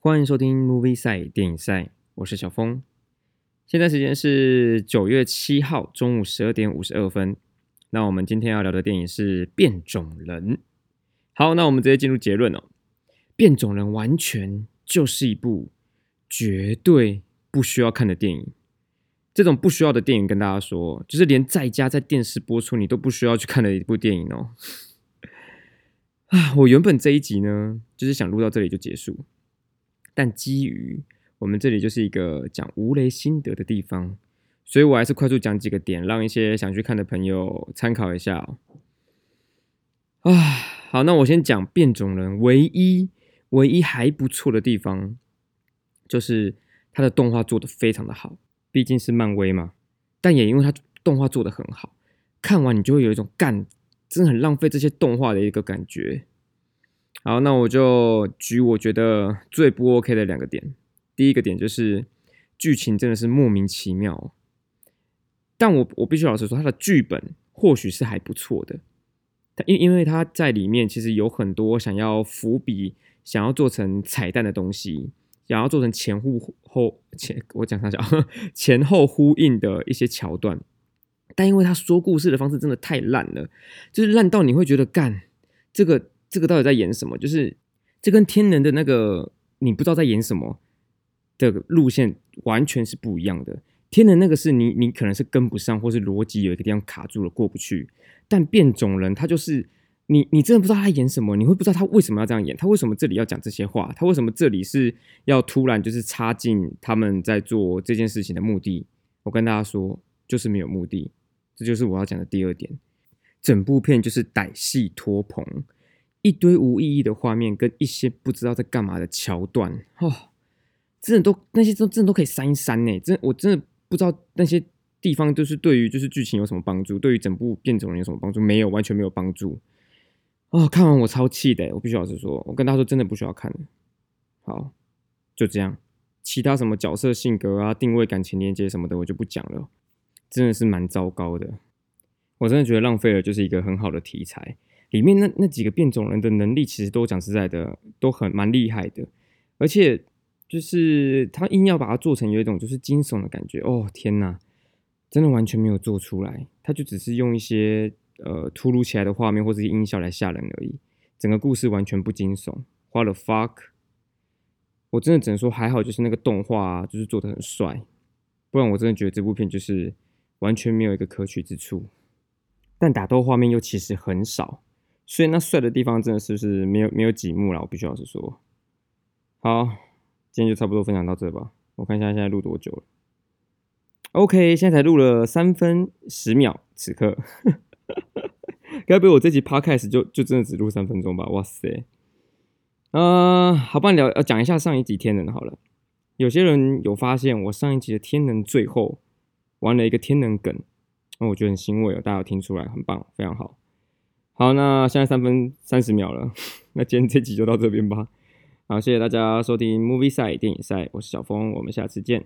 欢迎收听 Movie 赛电影赛，我是小峰。现在时间是九月七号中午十二点五十二分。那我们今天要聊的电影是《变种人》。好，那我们直接进入结论哦，《变种人》完全就是一部绝对不需要看的电影。这种不需要的电影，跟大家说，就是连在家在电视播出你都不需要去看的一部电影哦。啊，我原本这一集呢，就是想录到这里就结束，但基于我们这里就是一个讲无雷心得的地方，所以我还是快速讲几个点，让一些想去看的朋友参考一下哦。啊，好，那我先讲变种人唯一唯一还不错的地方，就是它的动画做的非常的好。毕竟是漫威嘛，但也因为它动画做的很好，看完你就会有一种干，真的很浪费这些动画的一个感觉。好，那我就举我觉得最不 OK 的两个点。第一个点就是剧情真的是莫名其妙，但我我必须老实说，它的剧本或许是还不错的，因因为它在里面其实有很多想要伏笔、想要做成彩蛋的东西。想要做成前呼后前，我讲他讲前后呼应的一些桥段，但因为他说故事的方式真的太烂了，就是烂到你会觉得干这个这个到底在演什么？就是这跟天人的那个你不知道在演什么的路线完全是不一样的。天人那个是你你可能是跟不上，或是逻辑有一个地方卡住了过不去，但变种人他就是。你你真的不知道他演什么，你会不知道他为什么要这样演，他为什么这里要讲这些话，他为什么这里是要突然就是插进他们在做这件事情的目的？我跟大家说，就是没有目的，这就是我要讲的第二点。整部片就是歹戏拖棚，一堆无意义的画面跟一些不知道在干嘛的桥段，哦，真的都那些都真的都可以删一删呢。真我真的不知道那些地方就是对于就是剧情有什么帮助，对于整部变种人有什么帮助？没有，完全没有帮助。哦，看完我超气的，我必须老实说，我跟他说真的不需要看好，就这样，其他什么角色性格啊、定位、感情连接什么的，我就不讲了，真的是蛮糟糕的。我真的觉得浪费了，就是一个很好的题材。里面那那几个变种人的能力，其实都讲实在的，都很蛮厉害的。而且就是他硬要把它做成有一种就是惊悚的感觉，哦天哪，真的完全没有做出来。他就只是用一些。呃，突如其来的画面或者音效来吓人而已，整个故事完全不惊悚。花了 fuck，我真的只能说还好，就是那个动画就是做的很帅，不然我真的觉得这部片就是完全没有一个可取之处。但打斗画面又其实很少，所以那帅的地方真的是不是没有没有几幕了。我必须要是说，好，今天就差不多分享到这吧。我看一下现在录多久了，OK，现在才录了三分十秒，此刻。该不会我这集 podcast 就就真的只录三分钟吧？哇塞！啊，好吧，聊要讲一下上一集天能好了。有些人有发现我上一集的天能最后玩了一个天能梗，那我觉得很欣慰哦。大家有听出来，很棒，非常好。好，那现在三分三十秒了，那今天这集就到这边吧。好，谢谢大家收听 Movie 赛电影赛，我是小峰，我们下次见。